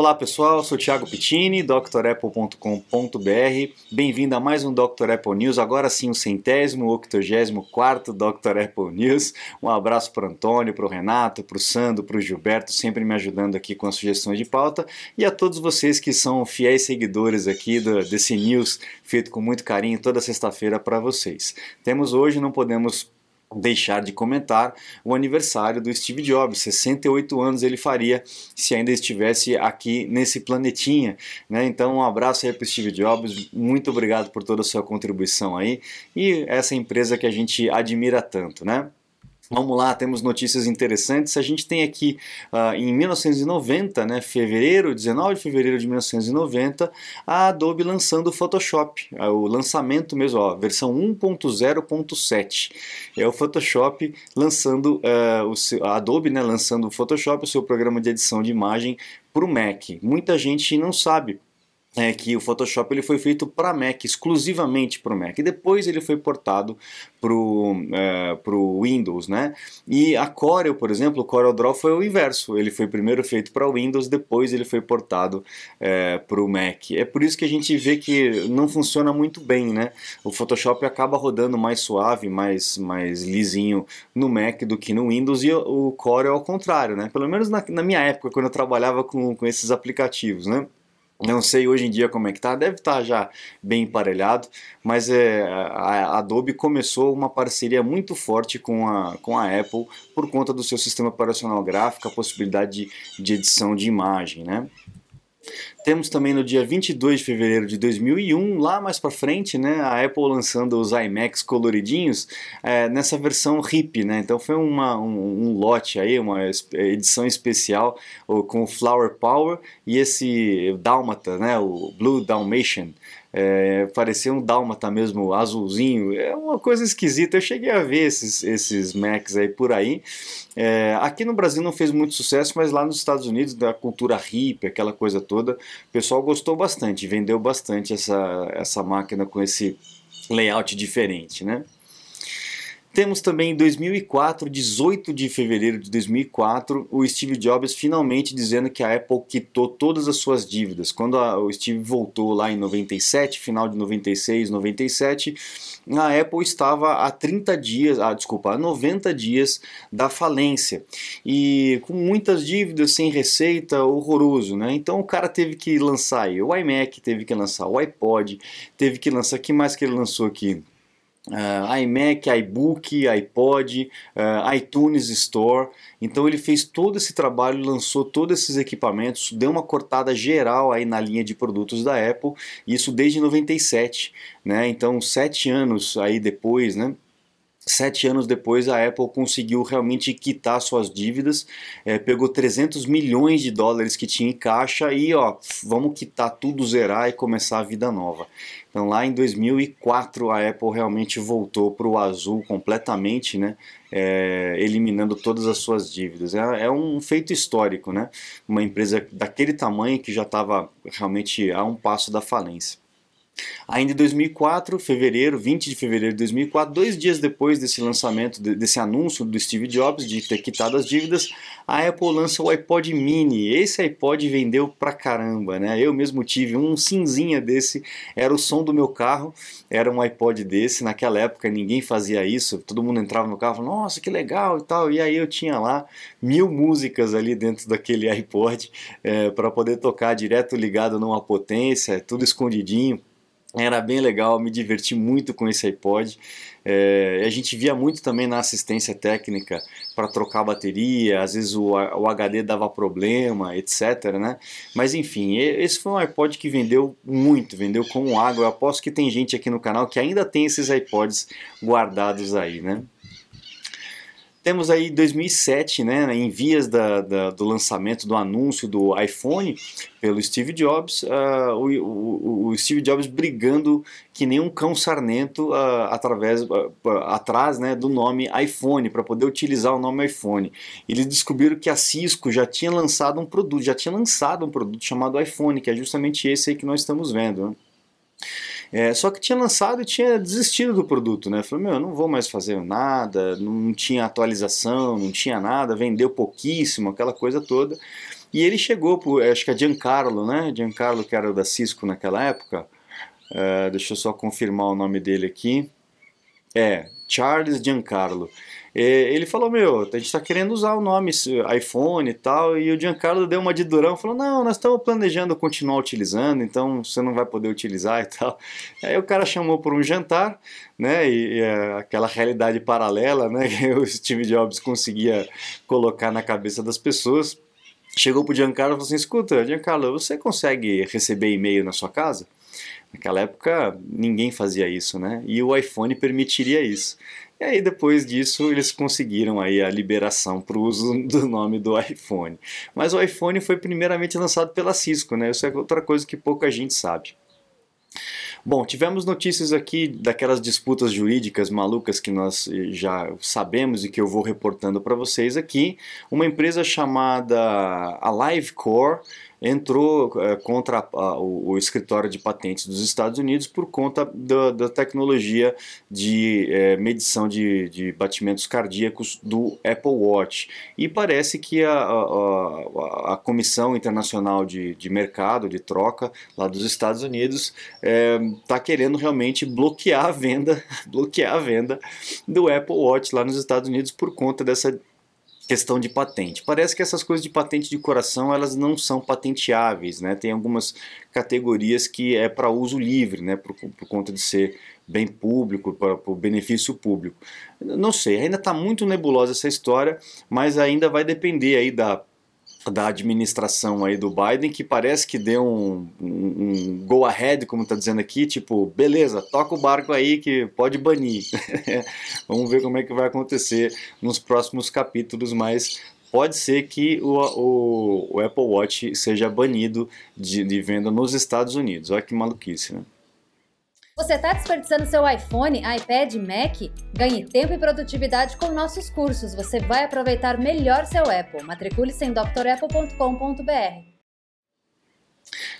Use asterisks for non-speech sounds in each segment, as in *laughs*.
Olá pessoal, sou Thiago Pittini, drapple.com.br. Bem-vindo a mais um Dr. Apple News, agora sim o centésimo, octogésimo quarto Dr. Apple News. Um abraço para o Antônio, para o Renato, para o Sandro, para o Gilberto, sempre me ajudando aqui com as sugestões de pauta, e a todos vocês que são fiéis seguidores aqui do, desse news feito com muito carinho toda sexta-feira para vocês. Temos hoje, não podemos deixar de comentar o aniversário do Steve Jobs. 68 anos ele faria se ainda estivesse aqui nesse planetinha. Né? Então, um abraço aí para Steve Jobs. Muito obrigado por toda a sua contribuição aí e essa empresa que a gente admira tanto, né? Vamos lá, temos notícias interessantes. A gente tem aqui uh, em 1990, né, fevereiro, 19 de fevereiro de 1990, a Adobe lançando o Photoshop, uh, o lançamento mesmo, ó, versão 1.0.7. É o Photoshop lançando, uh, o seu, a Adobe né, lançando o Photoshop, o seu programa de edição de imagem, para o Mac. Muita gente não sabe é que o Photoshop ele foi feito para Mac, exclusivamente para o Mac. E depois ele foi portado para o é, Windows, né? E a Corel, por exemplo, o Corel Draw foi o inverso. Ele foi primeiro feito para o Windows, depois ele foi portado é, para o Mac. É por isso que a gente vê que não funciona muito bem, né? O Photoshop acaba rodando mais suave, mais, mais lisinho no Mac do que no Windows e o Corel ao contrário, né? Pelo menos na, na minha época, quando eu trabalhava com, com esses aplicativos, né? Não sei hoje em dia como é que tá, deve estar tá já bem emparelhado, mas é, a Adobe começou uma parceria muito forte com a, com a Apple por conta do seu sistema operacional gráfico, a possibilidade de, de edição de imagem, né? Temos também no dia 22 de fevereiro de 2001, lá mais para frente, né, a Apple lançando os iMacs coloridinhos é, nessa versão hip, né? Então foi uma, um, um, lote aí, uma edição especial com o Flower Power e esse Dálmata, né, o Blue Dalmatian é, parecia um dálmata mesmo, azulzinho, é uma coisa esquisita. Eu cheguei a ver esses, esses Macs aí por aí. É, aqui no Brasil não fez muito sucesso, mas lá nos Estados Unidos, da cultura hippie, aquela coisa toda, o pessoal gostou bastante, vendeu bastante essa, essa máquina com esse layout diferente, né? Temos também em 2004, 18 de fevereiro de 2004, o Steve Jobs finalmente dizendo que a Apple quitou todas as suas dívidas. Quando a, o Steve voltou lá em 97, final de 96, 97, a Apple estava a 30 dias, ah, desculpa, a 90 dias da falência e com muitas dívidas, sem receita, horroroso, né? Então o cara teve que lançar aí, o iMac, teve que lançar o iPod, teve que lançar, que mais que ele lançou aqui? Uh, iMac, iBook, iPod, uh, iTunes Store. Então ele fez todo esse trabalho, lançou todos esses equipamentos, deu uma cortada geral aí na linha de produtos da Apple, isso desde 97, né? Então sete anos aí depois, né? Sete anos depois, a Apple conseguiu realmente quitar suas dívidas, é, pegou 300 milhões de dólares que tinha em caixa e ó, vamos quitar tudo, zerar e começar a vida nova. Então, lá em 2004, a Apple realmente voltou para o azul completamente, né, é, eliminando todas as suas dívidas. É, é, um feito histórico, né? Uma empresa daquele tamanho que já estava realmente a um passo da falência. Ainda em 2004, fevereiro, 20 de fevereiro de 2004, dois dias depois desse lançamento, desse anúncio do Steve Jobs de ter quitado as dívidas, a Apple lança o iPod Mini. Esse iPod vendeu pra caramba, né? Eu mesmo tive um cinzinha desse, era o som do meu carro, era um iPod desse. Naquela época ninguém fazia isso, todo mundo entrava no carro, nossa, que legal e tal. E aí eu tinha lá mil músicas ali dentro daquele *laughs* iPod é, eh, para poder tocar direto ligado numa potência, tudo escondidinho era bem legal, me diverti muito com esse iPod. É, a gente via muito também na assistência técnica para trocar bateria, às vezes o, o, HD dava problema, etc. Né? Mas enfim, esse foi um iPod que vendeu muito, vendeu como água. Eu aposto que tem gente aqui no canal que ainda tem esses iPods guardados aí, né? Temos aí 2007, né, em vias da, da, do lançamento do anúncio do iPhone pelo Steve Jobs, uh, o, o, o, Steve Jobs brigando que nem um cão sarnento uh, através, uh, atrás né, do nome iPhone, para poder utilizar o nome iPhone. Eles descobriram que a Cisco já tinha lançado um produto, já tinha lançado um produto chamado iPhone, que é justamente esse aí que nós estamos vendo. Né? É, só que tinha lançado e tinha desistido do produto, né? Falei, meu, eu não vou mais fazer nada, não tinha atualização, não tinha nada, vendeu pouquíssimo, aquela coisa toda. E ele chegou, por, acho que é Giancarlo, né? Giancarlo, que era da Cisco naquela época. Uh, deixa eu só confirmar o nome dele aqui. É, Charles Giancarlo. Ele falou, meu, a gente está querendo usar o nome iPhone e tal, e o Giancarlo deu uma de durão, falou, não, nós estamos planejando continuar utilizando, então você não vai poder utilizar e tal. *laughs* Aí o cara chamou por um jantar, né, e, e é aquela realidade paralela, né, *laughs* que o Steve Jobs conseguia colocar na cabeça das pessoas, chegou pro Giancarlo e falou assim, escuta, Giancarlo, você consegue receber e-mail na sua casa? Naquela época ninguém fazia isso, né? E o iPhone permitiria isso. E aí depois disso eles conseguiram aí a liberação para o uso do nome do iPhone. Mas o iPhone foi primeiramente lançado pela Cisco, né? Isso é outra coisa que pouca gente sabe. Bom, tivemos notícias aqui daquelas disputas jurídicas malucas que nós já sabemos e que eu vou reportando para vocês aqui. Uma empresa chamada AliveCore entrou é, contra a, o, o, escritório de patentes dos Estados Unidos por conta da, da tecnologia de é, medição de, de, batimentos cardíacos do Apple Watch. E parece que a, a, a Comissão Internacional de, de, Mercado, de Troca, lá dos Estados Unidos, está é, querendo realmente bloquear a venda, *laughs* bloquear a venda do Apple Watch lá nos Estados Unidos por conta dessa questão de patente. Parece que essas coisas de patente de coração elas não são patenteáveis, né? Tem algumas categorias que é para uso livre, né? Por, por, conta de ser bem público, para o benefício público. Não sei, ainda está muito nebulosa essa história, mas ainda vai depender aí da da administração aí do Biden, que parece que deu um, um, um go ahead, como está dizendo aqui, tipo, beleza, toca o barco aí que pode banir. *laughs* Vamos ver como é que vai acontecer nos próximos capítulos, mas pode ser que o, o, o Apple Watch seja banido de, de venda nos Estados Unidos. Olha que maluquice, né? Você está desperdiçando seu iPhone, iPad, Mac? Ganhe tempo e produtividade com nossos cursos. Você vai aproveitar melhor seu Apple. Matricule-se em drapple.com.br.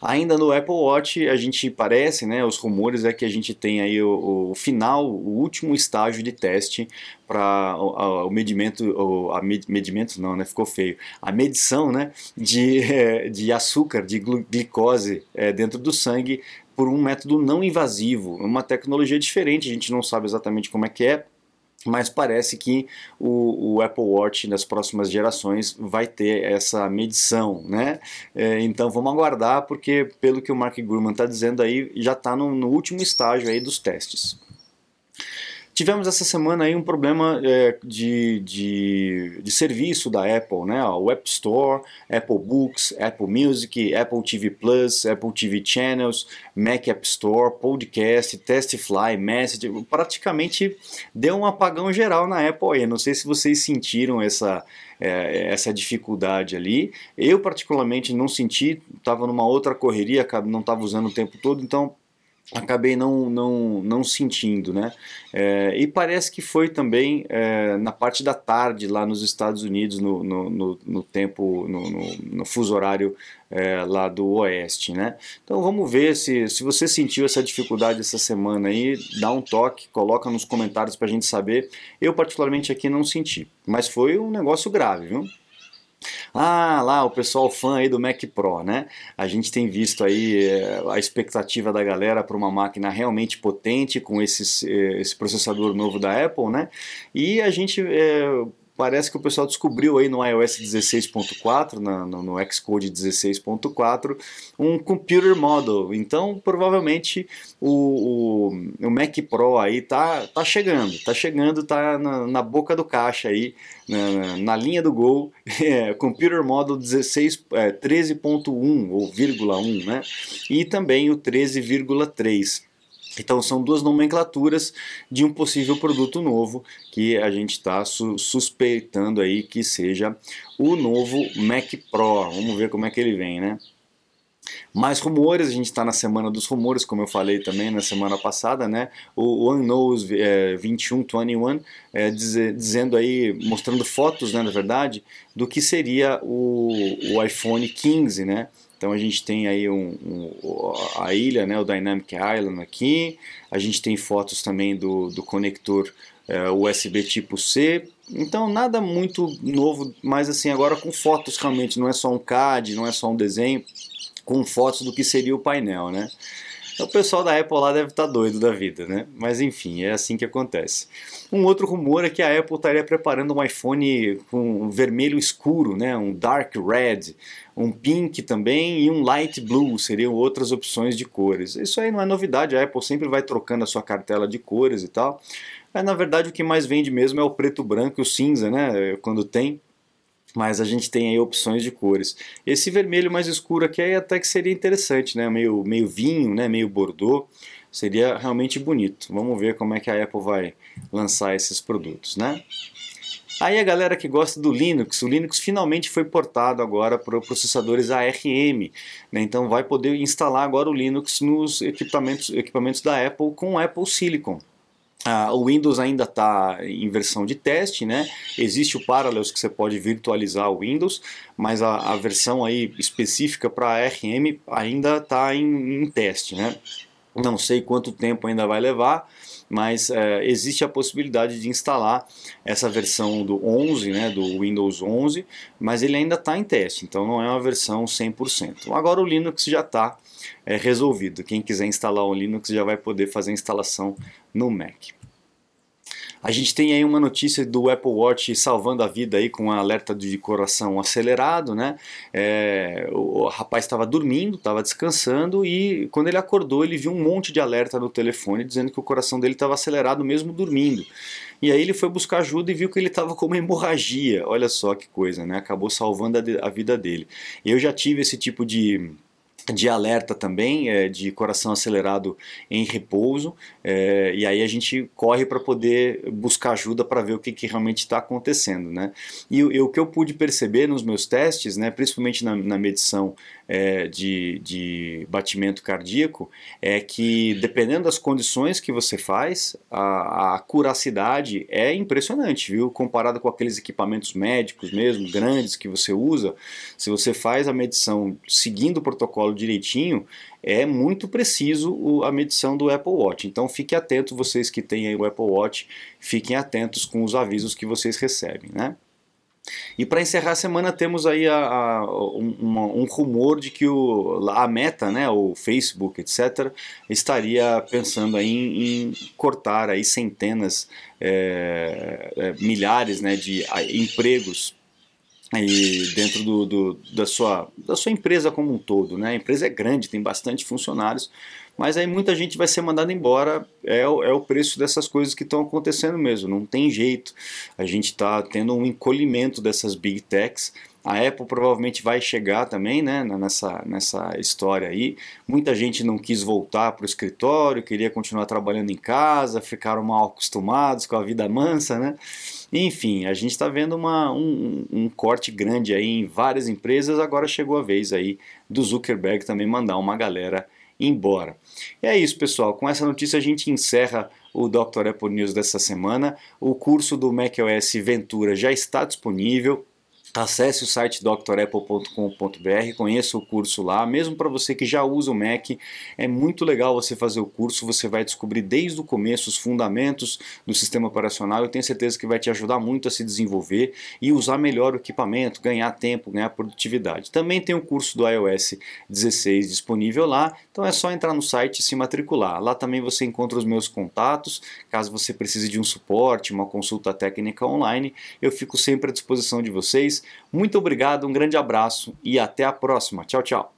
Ainda no Apple Watch, a gente parece, né, os rumores é que a gente tem aí o, o final, o último estágio de teste para o, o, medimento, o, a med, medimento não, né, ficou feio, a medição, né, de, *laughs* de açúcar, de glicose é, dentro do sangue por um método não invasivo, uma tecnologia diferente, a gente não sabe exatamente como é que é, mas parece que o, o, Apple Watch nas próximas gerações vai ter essa medição, né? É, então vamos aguardar, porque pelo que o Mark Gurman está dizendo aí, já está no, no último estágio aí dos testes. Tivemos essa semana aí um problema é, de, de, de, serviço da Apple, né? O App Store, Apple Books, Apple Music, Apple TV Plus, Apple TV Channels, Mac App Store, Podcast, Testify, Message, praticamente deu um apagão geral na Apple aí. Não sei se vocês sentiram essa, é, essa dificuldade ali. Eu particularmente não senti, estava numa outra correria, não estava usando o tempo todo, então acabei não, não, não sentindo, né? É, e parece que foi também é, na parte da tarde lá nos Estados Unidos, no, no, no, no tempo, no, no, fuso horário é, lá do oeste, né? Então vamos ver se, se você sentiu essa dificuldade essa semana aí, dá um toque, coloca nos comentários para a gente saber. Eu particularmente aqui não senti, mas foi um negócio grave, viu? Ah, lá o pessoal fã aí do Mac Pro, né? A gente tem visto aí é, a expectativa da galera para uma máquina realmente potente com esses, eh, esse processador novo da Apple, né? E a gente é, parece que o pessoal descobriu aí no iOS 16.4, no, no Xcode 16.4, um computer model. Então, provavelmente o, o, o, Mac Pro aí tá, tá chegando, tá chegando, tá na, na boca do caixa aí, na, na linha do gol, *laughs* é, computer model 16, é, 13.1 ou vírgula 1, né? E também o 13,3. Então são duas nomenclaturas de um possível produto novo que a gente está su suspeitando aí que seja o novo Mac Pro. Vamos ver como é que ele vem, né? Mais rumores, a gente está na semana dos rumores, como eu falei também na semana passada, né? O One Knows é, 2121 é, diz, dizendo aí, mostrando fotos, né, na verdade, do que seria o, o iPhone 15, né? Então a gente tem aí um, um, a ilha, né, o Dynamic Island aqui, a gente tem fotos também do, do conector é, USB tipo C, Então nada muito novo, mas assim agora com fotos realmente, não é só um CAD, não é só um desenho, com fotos do que seria o painel, né? Então, o pessoal da Apple lá deve estar tá doido da vida, né? Mas enfim, é assim que acontece. Um outro rumor é que a Apple estaria preparando um iPhone com um vermelho escuro, né? Um dark red, um pink também e um light blue seriam outras opções de cores. Isso aí não é novidade, a Apple sempre vai trocando a sua cartela de cores e tal. Mas na verdade o que mais vende mesmo é o preto, branco e o cinza, né? Quando tem mas a gente tem aí opções de cores. Esse vermelho mais escuro aqui aí até que seria interessante, né? Meio, meio vinho, né? Meio bordô. Seria realmente bonito. Vamos ver como é que a Apple vai lançar esses produtos, né? Aí a galera que gosta do Linux, o Linux finalmente foi portado agora para processadores ARM, né? então vai poder instalar agora o Linux nos equipamentos, equipamentos da Apple com Apple Silicon. Uh, o Windows ainda está em versão de teste, né? Existe o Parallels que você pode virtualizar o Windows, mas a, a versão aí específica para ARM ainda está em, em, teste, né? Não sei quanto tempo ainda vai levar, mas é, existe a possibilidade de instalar essa versão do 11, né, do Windows 11, mas ele ainda está em teste, então não é uma versão 100%. Agora o Linux já está é, resolvido. Quem quiser instalar o Linux já vai poder fazer a instalação no Mac. A gente tem aí uma notícia do Apple Watch salvando a vida aí com um alerta de coração acelerado, né? É, o rapaz estava dormindo, estava descansando e quando ele acordou ele viu um monte de alerta no telefone dizendo que o coração dele estava acelerado mesmo dormindo. E aí ele foi buscar ajuda e viu que ele estava com uma hemorragia. Olha só que coisa, né? Acabou salvando a, a vida dele. Eu já tive esse tipo de de alerta também, é, de coração acelerado em repouso, é, e aí a gente corre para poder buscar ajuda para ver o que, que realmente está acontecendo. Né? E, e, o que eu pude perceber nos meus testes, né, principalmente na, na medição é, de, de batimento cardíaco é que, dependendo das condições que você faz, a, a curacidade é impressionante, viu? Comparado com aqueles equipamentos médicos mesmo, grandes que você usa, se você faz a medição seguindo o protocolo direitinho, é muito preciso a medição do Apple Watch. Então fique atento, vocês que têm o Apple Watch, fiquem atentos com os avisos que vocês recebem, né? E para encerrar a semana temos aí a, a, um, um, rumor de que o, a Meta, né, o Facebook, etc., estaria pensando em, em cortar aí centenas, é, é, milhares né, de empregos aí dentro do, do, da, sua, da sua empresa como um todo. Né? A empresa é grande, tem bastante funcionários, mas aí muita gente vai ser mandada embora, é, é o preço dessas coisas que estão acontecendo mesmo, não tem jeito. A gente está tendo um encolhimento dessas big techs, a Apple provavelmente vai chegar também né, nessa, nessa história aí. Muita gente não quis voltar para o escritório, queria continuar trabalhando em casa, ficaram mal acostumados com a vida mansa, né? Enfim, a gente está vendo uma, um, um, corte grande aí em várias empresas. Agora chegou a vez aí do Zuckerberg também mandar uma galera embora. E é isso, pessoal. Com essa notícia a gente encerra o Dr. Apple News dessa semana. O curso do macOS Ventura já está disponível. Acesse o site drapple.com.br, conheça o curso lá, mesmo para você que já usa o Mac, é muito legal você fazer o curso, você vai descobrir desde o começo os fundamentos do sistema operacional, eu tenho certeza que vai te ajudar muito a se desenvolver e usar melhor o equipamento, ganhar tempo, ganhar produtividade. Também tem o curso do iOS 16 disponível lá, então é só entrar no site e se matricular. Lá também você encontra os meus contatos, caso você precise de um suporte, uma consulta técnica online, eu fico sempre à disposição de Muito obrigado, um grande abraço e até a próxima. Tchau, tchau.